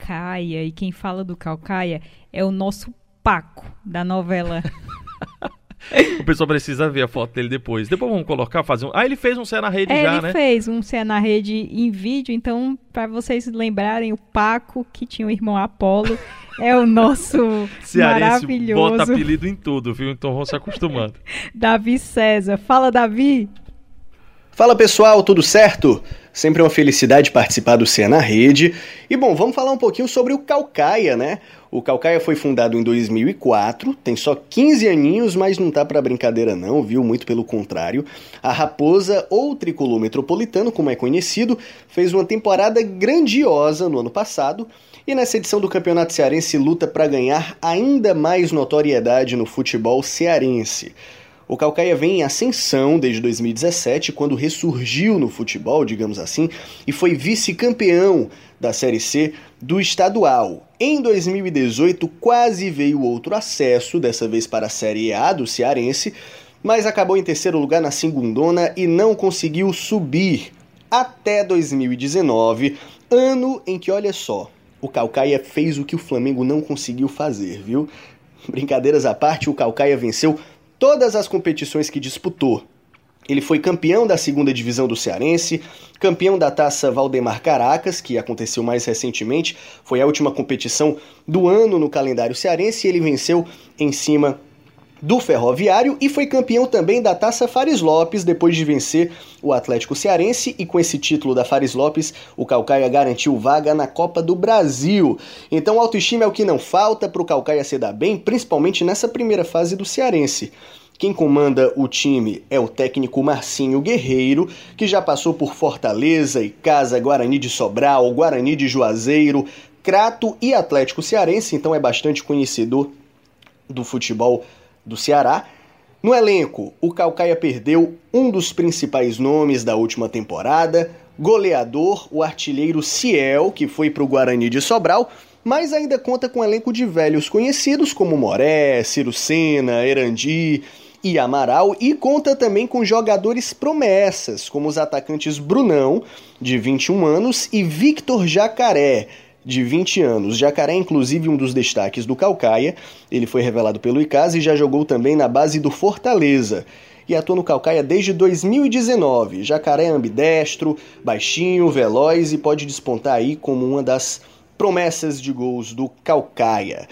[SPEAKER 1] Calcaia. E quem fala do Calcaia é o nosso Paco, da novela [laughs]
[SPEAKER 2] o pessoal precisa ver a foto dele depois. Depois vamos colocar, fazer um. Ah, ele fez um Cé na rede
[SPEAKER 1] é,
[SPEAKER 2] já,
[SPEAKER 1] ele
[SPEAKER 2] né?
[SPEAKER 1] Ele fez um Cé na rede em vídeo, então, para vocês lembrarem, o Paco, que tinha o irmão Apolo, é o nosso [laughs] Cearense maravilhoso.
[SPEAKER 2] Bota apelido em tudo, viu? Então vão se acostumando. [laughs]
[SPEAKER 1] Davi César. Fala, Davi.
[SPEAKER 9] Fala pessoal, tudo certo? Sempre uma felicidade participar do Cé na Rede. E bom, vamos falar um pouquinho sobre o Calcaia, né? O Calcaia foi fundado em 2004, tem só 15 aninhos, mas não tá para brincadeira não, viu? Muito pelo contrário. A Raposa, ou Tricolor Metropolitano, como é conhecido, fez uma temporada grandiosa no ano passado e nessa edição do Campeonato Cearense luta para ganhar ainda mais notoriedade no futebol cearense. O Calcaia vem em ascensão desde 2017, quando ressurgiu no futebol, digamos assim, e foi vice-campeão da Série C do estadual. Em 2018, quase veio outro acesso, dessa vez para a Série A do Cearense, mas acabou em terceiro lugar na segundona e não conseguiu subir até 2019, ano em que, olha só, o Calcaia fez o que o Flamengo não conseguiu fazer, viu? Brincadeiras à parte, o Calcaia venceu todas as competições que disputou. Ele foi campeão da segunda divisão do Cearense, campeão da taça Valdemar Caracas, que aconteceu mais recentemente, foi a última competição do ano no calendário cearense, e ele venceu em cima do Ferroviário e foi campeão também da Taça Fares Lopes depois de vencer o Atlético Cearense e com esse título da Fares Lopes, o Calcaia garantiu vaga na Copa do Brasil. Então autoestima é o que não falta para o Calcaia se dar bem, principalmente nessa primeira fase do Cearense. Quem comanda o time é o técnico Marcinho Guerreiro, que já passou por Fortaleza e Casa, Guarani de Sobral, Guarani de Juazeiro, Crato e Atlético Cearense, então é bastante conhecedor do futebol do Ceará. No elenco, o Calcaia perdeu um dos principais nomes da última temporada, goleador, o artilheiro Ciel, que foi para o Guarani de Sobral, mas ainda conta com um elenco de velhos conhecidos como Moré, Ciro Sena, Erandi e Amaral, e conta também com jogadores promessas, como os atacantes Brunão, de 21 anos, e Victor Jacaré, de 20 anos. Jacaré é inclusive um dos destaques do Calcaia. Ele foi revelado pelo Icasa e já jogou também na base do Fortaleza. E atua no Calcaia desde 2019. Jacaré é ambidestro, baixinho, veloz e pode despontar aí como uma das promessas de gols do Calcaia.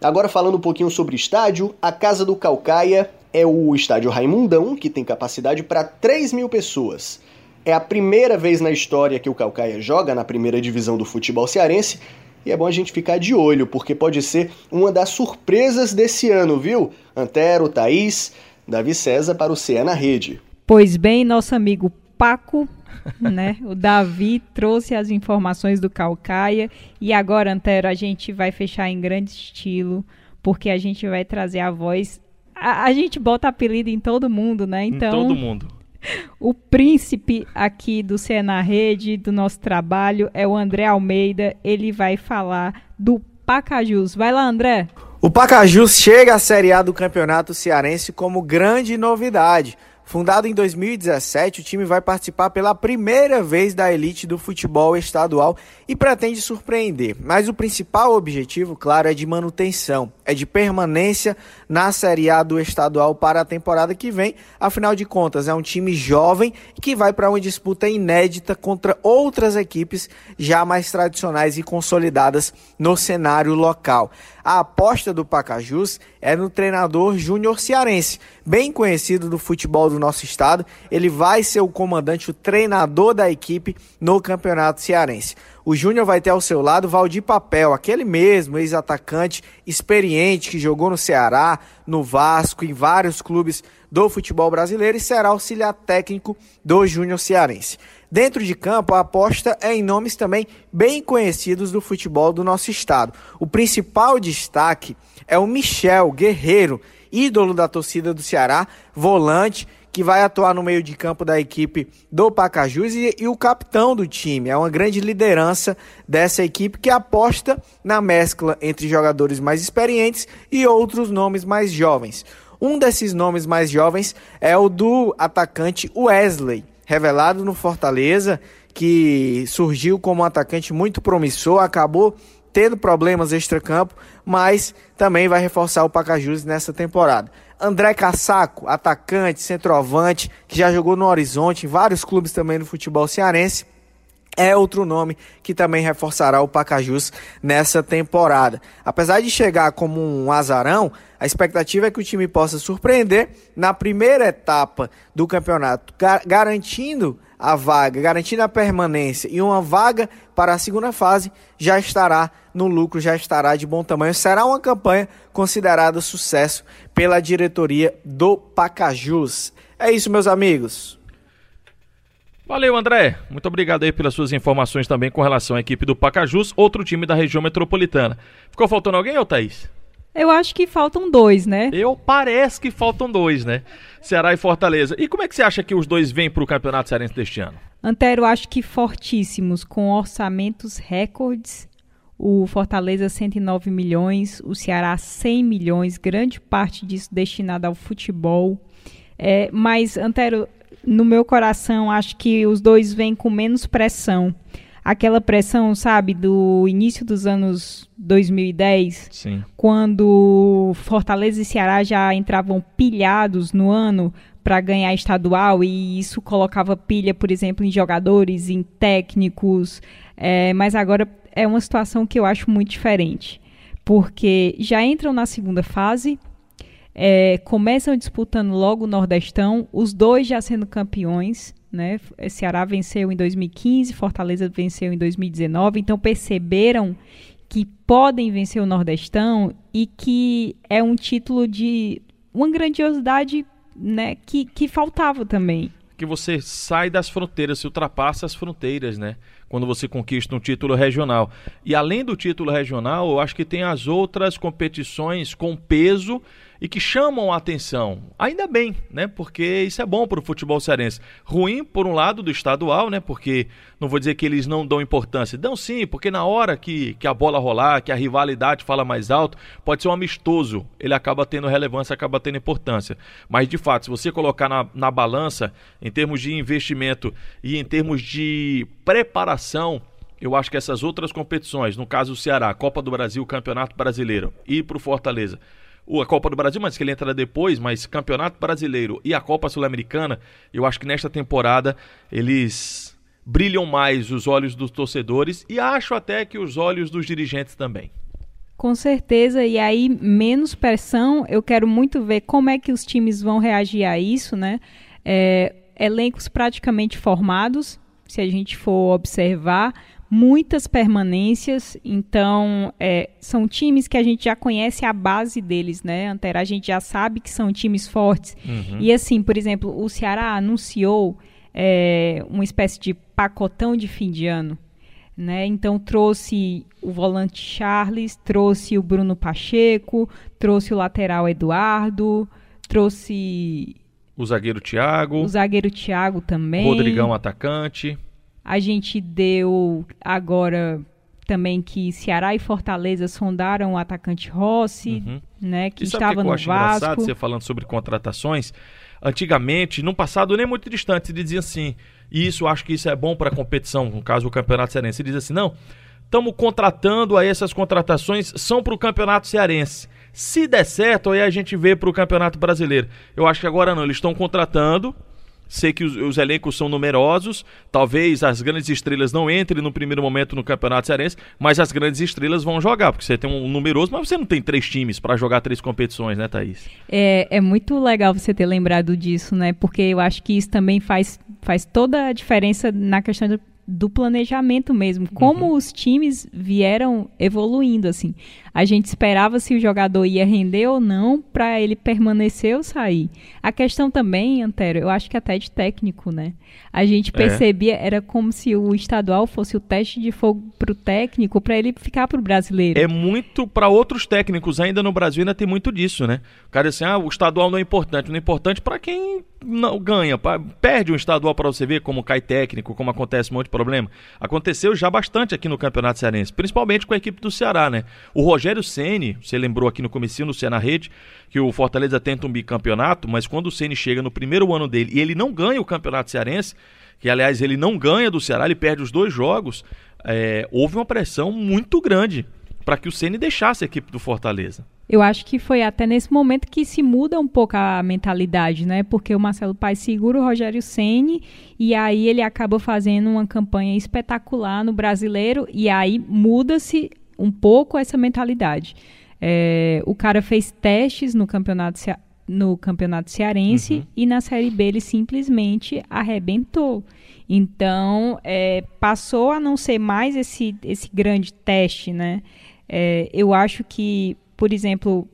[SPEAKER 9] Agora falando um pouquinho sobre estádio, a Casa do Calcaia é o estádio Raimundão, que tem capacidade para 3 mil pessoas. É a primeira vez na história que o Calcaia joga na primeira divisão do futebol cearense e é bom a gente ficar de olho, porque pode ser uma das surpresas desse ano, viu? Antero, Thaís, Davi César para o CE na rede.
[SPEAKER 1] Pois bem, nosso amigo Paco, [laughs] né? O Davi trouxe as informações do Calcaia e agora, Antero, a gente vai fechar em grande estilo, porque a gente vai trazer a voz. A, a gente bota apelido em todo mundo, né? Então,
[SPEAKER 2] em todo mundo.
[SPEAKER 1] O príncipe aqui do Cena Rede, do nosso trabalho, é o André Almeida. Ele vai falar do Pacajus. Vai lá, André.
[SPEAKER 10] O Pacajus chega à Série A do Campeonato Cearense como grande novidade. Fundado em 2017, o time vai participar pela primeira vez da elite do futebol estadual e pretende surpreender. Mas o principal objetivo, claro, é de manutenção, é de permanência na Série A do estadual para a temporada que vem. Afinal de contas, é um time jovem que vai para uma disputa inédita contra outras equipes já mais tradicionais e consolidadas no cenário local. A aposta do Pacajus é no treinador Júnior Cearense, bem conhecido do futebol do nosso estado. Ele vai ser o comandante, o treinador da equipe no Campeonato Cearense. O Júnior vai ter ao seu lado Valdir Papel, aquele mesmo ex-atacante experiente que jogou no Ceará, no Vasco, em vários clubes do futebol brasileiro e será auxiliar técnico do Júnior Cearense. Dentro de campo, a aposta é em nomes também bem conhecidos do futebol do nosso estado. O principal destaque é o Michel Guerreiro, ídolo da torcida do Ceará, volante que vai atuar no meio de campo da equipe do Pacajus e, e, o capitão do time. É uma grande liderança dessa equipe que aposta na mescla entre jogadores mais experientes e outros nomes mais jovens. Um desses nomes mais jovens é o do atacante Wesley, revelado no Fortaleza, que surgiu como um atacante muito promissor, acabou tendo problemas extra-campo, mas também vai reforçar o Pacajus nessa temporada. André Cassaco, atacante, centroavante, que já jogou no Horizonte, em vários clubes também no futebol cearense, é outro nome que também reforçará o Pacajus nessa temporada. Apesar de chegar como um azarão, a expectativa é que o time possa surpreender na primeira etapa do campeonato, gar garantindo a vaga, garantindo a permanência e uma vaga para a segunda fase, já estará no lucro, já estará de bom tamanho. Será uma campanha considerada sucesso pela diretoria do Pacajus. É isso, meus amigos.
[SPEAKER 2] Valeu, André. Muito obrigado aí pelas suas informações também com relação à equipe do Pacajus, outro time da região metropolitana. Ficou faltando alguém, ô Thaís?
[SPEAKER 1] Eu acho que faltam dois, né?
[SPEAKER 2] Eu parece que faltam dois, né? Ceará e Fortaleza. E como é que você acha que os dois vêm para o Campeonato Cearense deste ano?
[SPEAKER 1] Antero, acho que fortíssimos, com orçamentos recordes. O Fortaleza 109 milhões, o Ceará 100 milhões, grande parte disso destinada ao futebol. É, mas, Antero, no meu coração, acho que os dois vêm com menos pressão. Aquela pressão, sabe, do início dos anos 2010,
[SPEAKER 2] Sim.
[SPEAKER 1] quando Fortaleza e Ceará já entravam pilhados no ano para ganhar estadual e isso colocava pilha, por exemplo, em jogadores, em técnicos. É, mas agora é uma situação que eu acho muito diferente, porque já entram na segunda fase, é, começam disputando logo o Nordestão, os dois já sendo campeões, né? Ceará venceu em 2015, Fortaleza venceu em 2019, então perceberam que podem vencer o Nordestão e que é um título de uma grandiosidade né, que, que faltava também.
[SPEAKER 2] Que você sai das fronteiras, se ultrapassa as fronteiras, né? Quando você conquista um título regional. E além do título regional, eu acho que tem as outras competições com peso e que chamam a atenção. Ainda bem, né? Porque isso é bom para o futebol cearense. Ruim, por um lado, do estadual, né? Porque não vou dizer que eles não dão importância. Dão sim, porque na hora que, que a bola rolar, que a rivalidade fala mais alto, pode ser um amistoso. Ele acaba tendo relevância, acaba tendo importância. Mas, de fato, se você colocar na, na balança, em termos de investimento e em termos de preparação, eu acho que essas outras competições, no caso o Ceará, Copa do Brasil, Campeonato Brasileiro, e para o Fortaleza, a Copa do Brasil, mas que ele entra depois, mas Campeonato Brasileiro e a Copa Sul-Americana, eu acho que nesta temporada eles brilham mais os olhos dos torcedores e acho até que os olhos dos dirigentes também.
[SPEAKER 1] Com certeza, e aí menos pressão, eu quero muito ver como é que os times vão reagir a isso, né? É, elencos praticamente formados, se a gente for observar, muitas permanências, então é, são times que a gente já conhece a base deles, né? Antera, a gente já sabe que são times fortes. Uhum. E assim, por exemplo, o Ceará anunciou é, uma espécie de pacotão de fim de ano. Né? Então trouxe o volante Charles, trouxe o Bruno Pacheco, trouxe o lateral Eduardo, trouxe
[SPEAKER 2] o zagueiro Thiago,
[SPEAKER 1] o zagueiro Thiago também,
[SPEAKER 2] Rodrigão atacante.
[SPEAKER 1] A gente deu agora também que Ceará e Fortaleza sondaram o atacante Rossi, uhum. né, que estava que no eu acho Vasco. engraçado
[SPEAKER 2] você falando sobre contratações. Antigamente, no passado nem muito distante, se dizia assim, e isso acho que isso é bom para a competição, no caso o Campeonato Cearense, se diz assim, não, estamos contratando aí essas contratações são para o Campeonato Cearense. Se der certo, aí a gente vê para o Campeonato Brasileiro. Eu acho que agora não, eles estão contratando Sei que os, os, elencos são numerosos, talvez as grandes estrelas não entrem no primeiro momento no Campeonato Cearense, mas as grandes estrelas vão jogar, porque você tem um numeroso, mas você não tem três times para jogar três competições, né, Thaís?
[SPEAKER 1] É, é muito legal você ter lembrado disso, né? Porque eu acho que isso também faz, faz toda a diferença na questão do do planejamento mesmo, como uhum. os times vieram evoluindo assim. A gente esperava se o jogador ia render ou não para ele permanecer ou sair. A questão também, Antero, eu acho que até de técnico, né? A gente é. percebia, é. era como se o estadual fosse o teste de fogo para o técnico, para ele ficar para o brasileiro.
[SPEAKER 2] É muito para outros técnicos, ainda no Brasil ainda tem muito disso, né? O cara assim, ah, o estadual não é importante, não é importante para quem não ganha, perde um estadual para você ver como cai técnico, como acontece um monte de problema. Aconteceu já bastante aqui no Campeonato Cearense, principalmente com a equipe do Ceará, né? O Rogério Ceni, você lembrou aqui no comecinho do Ceará Rede, que o Fortaleza tenta um bicampeonato, mas quando o Ceni chega no primeiro ano dele e ele não ganha o Campeonato Cearense, que aliás ele não ganha do Ceará, ele perde os dois jogos, é, houve uma pressão muito grande para que o Ceni deixasse a equipe do Fortaleza.
[SPEAKER 1] Eu acho que foi até nesse momento que se muda um pouco a mentalidade, né? Porque o Marcelo Paes segura o Rogério Ceni e aí ele acaba fazendo uma campanha espetacular no Brasileiro e aí muda-se um pouco essa mentalidade. É, o cara fez testes no campeonato no campeonato cearense uhum. e na série B ele simplesmente arrebentou. Então é, passou a não ser mais esse, esse grande teste, né? É, eu acho que, por exemplo,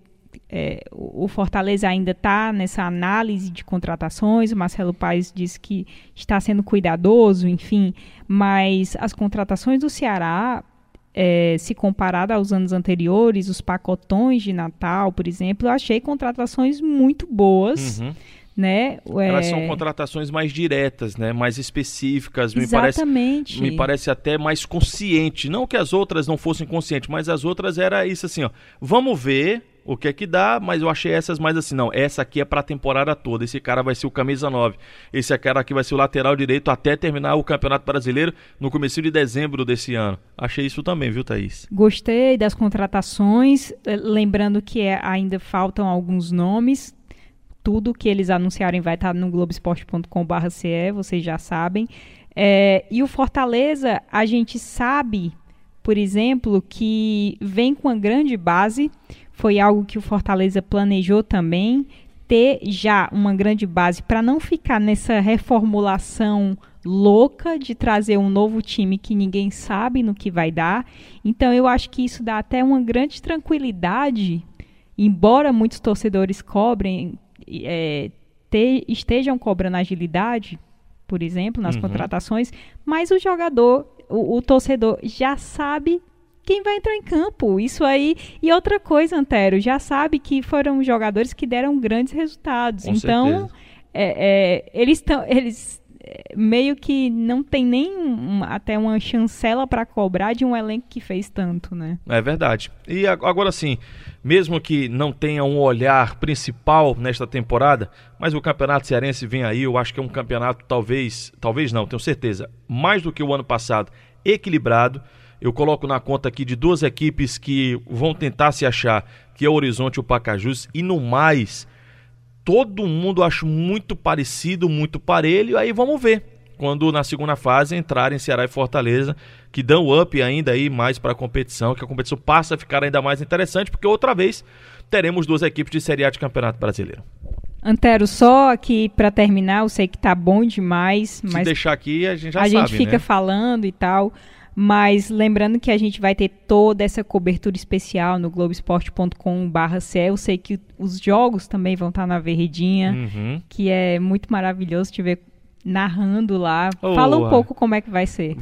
[SPEAKER 1] é, o Fortaleza ainda está nessa análise de contratações. O Marcelo Paes disse que está sendo cuidadoso, enfim, mas as contratações do Ceará é, se comparada aos anos anteriores, os pacotões de Natal, por exemplo, eu achei contratações muito boas. Uhum. Né?
[SPEAKER 2] Elas são contratações mais diretas, né? mais específicas.
[SPEAKER 1] Exatamente.
[SPEAKER 2] Me parece, me parece até mais consciente. Não que as outras não fossem conscientes, mas as outras era isso assim, ó. Vamos ver o que é que dá, mas eu achei essas mais assim, não, essa aqui é para a temporada toda, esse cara vai ser o camisa 9, esse cara aqui vai ser o lateral direito até terminar o Campeonato Brasileiro no começo de dezembro desse ano. Achei isso também, viu, Thaís?
[SPEAKER 1] Gostei das contratações, eh, lembrando que é, ainda faltam alguns nomes, tudo que eles anunciarem vai estar no globesport.com.br, vocês já sabem. É, e o Fortaleza, a gente sabe, por exemplo, que vem com uma grande base, foi algo que o Fortaleza planejou também, ter já uma grande base para não ficar nessa reformulação louca de trazer um novo time que ninguém sabe no que vai dar. Então eu acho que isso dá até uma grande tranquilidade, embora muitos torcedores cobrem, é, te, estejam cobrando agilidade, por exemplo, nas uhum. contratações, mas o jogador, o, o torcedor já sabe quem vai entrar em campo. Isso aí. E outra coisa, Antero, já sabe que foram jogadores que deram grandes resultados. Com então, é, é, eles estão. Eles meio que não tem nem até uma chancela para cobrar de um elenco que fez tanto, né?
[SPEAKER 2] É verdade. E agora sim, mesmo que não tenha um olhar principal nesta temporada, mas o Campeonato Cearense vem aí, eu acho que é um campeonato talvez, talvez não, tenho certeza, mais do que o ano passado, equilibrado. Eu coloco na conta aqui de duas equipes que vão tentar se achar, que é o Horizonte e o Pacajus, e no mais, todo mundo acho muito parecido, muito parelho, aí vamos ver. Quando na segunda fase entrarem Ceará e Fortaleza, que dão up ainda aí mais para a competição, que a competição passa a ficar ainda mais interessante, porque outra vez teremos duas equipes de Série A de Campeonato Brasileiro.
[SPEAKER 1] Antero, só aqui para terminar, eu sei que tá bom demais, mas
[SPEAKER 2] Se deixar aqui, a gente já
[SPEAKER 1] a
[SPEAKER 2] sabe,
[SPEAKER 1] gente fica
[SPEAKER 2] né?
[SPEAKER 1] falando e tal, mas lembrando que a gente vai ter toda essa cobertura especial no globesport.com/ce. Eu sei que os jogos também vão estar na Verdinha,
[SPEAKER 2] Uhum.
[SPEAKER 1] que é muito maravilhoso te ver narrando lá.
[SPEAKER 2] Oh,
[SPEAKER 1] Fala um pouco como é que vai ser.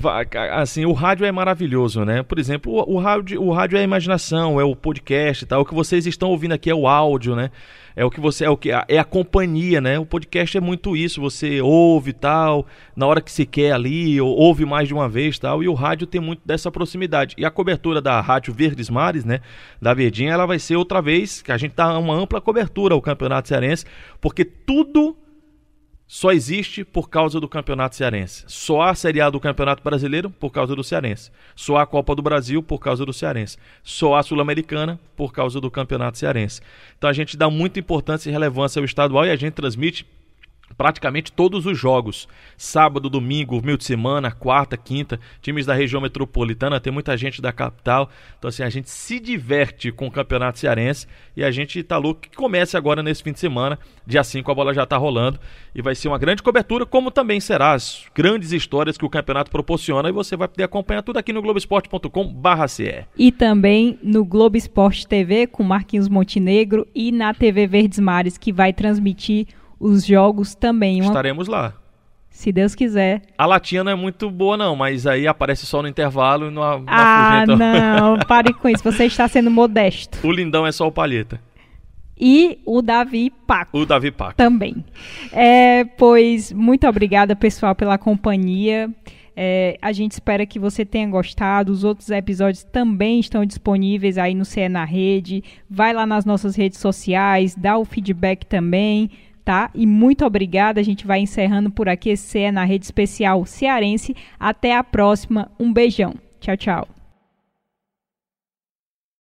[SPEAKER 2] Assim, o rádio é maravilhoso, né? Por exemplo, o, o rádio, o rádio é a imaginação, é o podcast e tal. O que vocês estão ouvindo aqui é o áudio, né? É o que você é o que é a companhia, né? O podcast é muito isso, você ouve e tal, na hora que se quer ali, ou ouve mais de uma vez, tal, e o rádio tem muito dessa proximidade. E a cobertura da Rádio Verdes Mares, né, da Verdinha, ela vai ser outra vez que a gente dá uma ampla cobertura ao Campeonato Cearense, porque tudo só existe por causa do Campeonato Cearense. Só a Série A do Campeonato Brasileiro por causa do Cearense. Só a Copa do Brasil por causa do Cearense. Só a Sul-Americana por causa do Campeonato Cearense. Então a gente dá muita importância e relevância ao estadual e a gente transmite praticamente todos os jogos. Sábado, domingo, meio de semana, quarta, quinta, times da região metropolitana, tem muita gente da capital. Então assim, a gente se diverte com o Campeonato Cearense e a gente tá louco que comece agora nesse fim de semana. Dia 5 a bola já tá rolando e vai ser uma grande cobertura, como também será as grandes histórias que o campeonato proporciona e você vai poder acompanhar tudo aqui no globesport.com/ce.
[SPEAKER 1] E também no Globo Esporte TV com Marquinhos Montenegro e na TV Verdes Mares que vai transmitir os jogos também. Uma-
[SPEAKER 2] Estaremos lá.
[SPEAKER 1] Se Deus quiser.
[SPEAKER 2] A latinha não é muito boa não, mas aí aparece só no intervalo e não,
[SPEAKER 1] Ah, não, pare com isso. Você está sendo modesto.
[SPEAKER 2] O lindão é só o palheta.
[SPEAKER 1] E o Davi Paco.
[SPEAKER 2] O Davi Paco.
[SPEAKER 1] Também. É, pois, muito obrigada, pessoal, pela companhia. É, a gente espera que você tenha gostado. Os outros episódios também estão disponíveis aí no CE na Rede. Vai lá nas nossas redes sociais, dá o feedback também, tá? E muito obrigada. A gente vai encerrando por aqui esse CE na Rede Especial Cearense. Até a próxima. Um beijão. Tchau, tchau.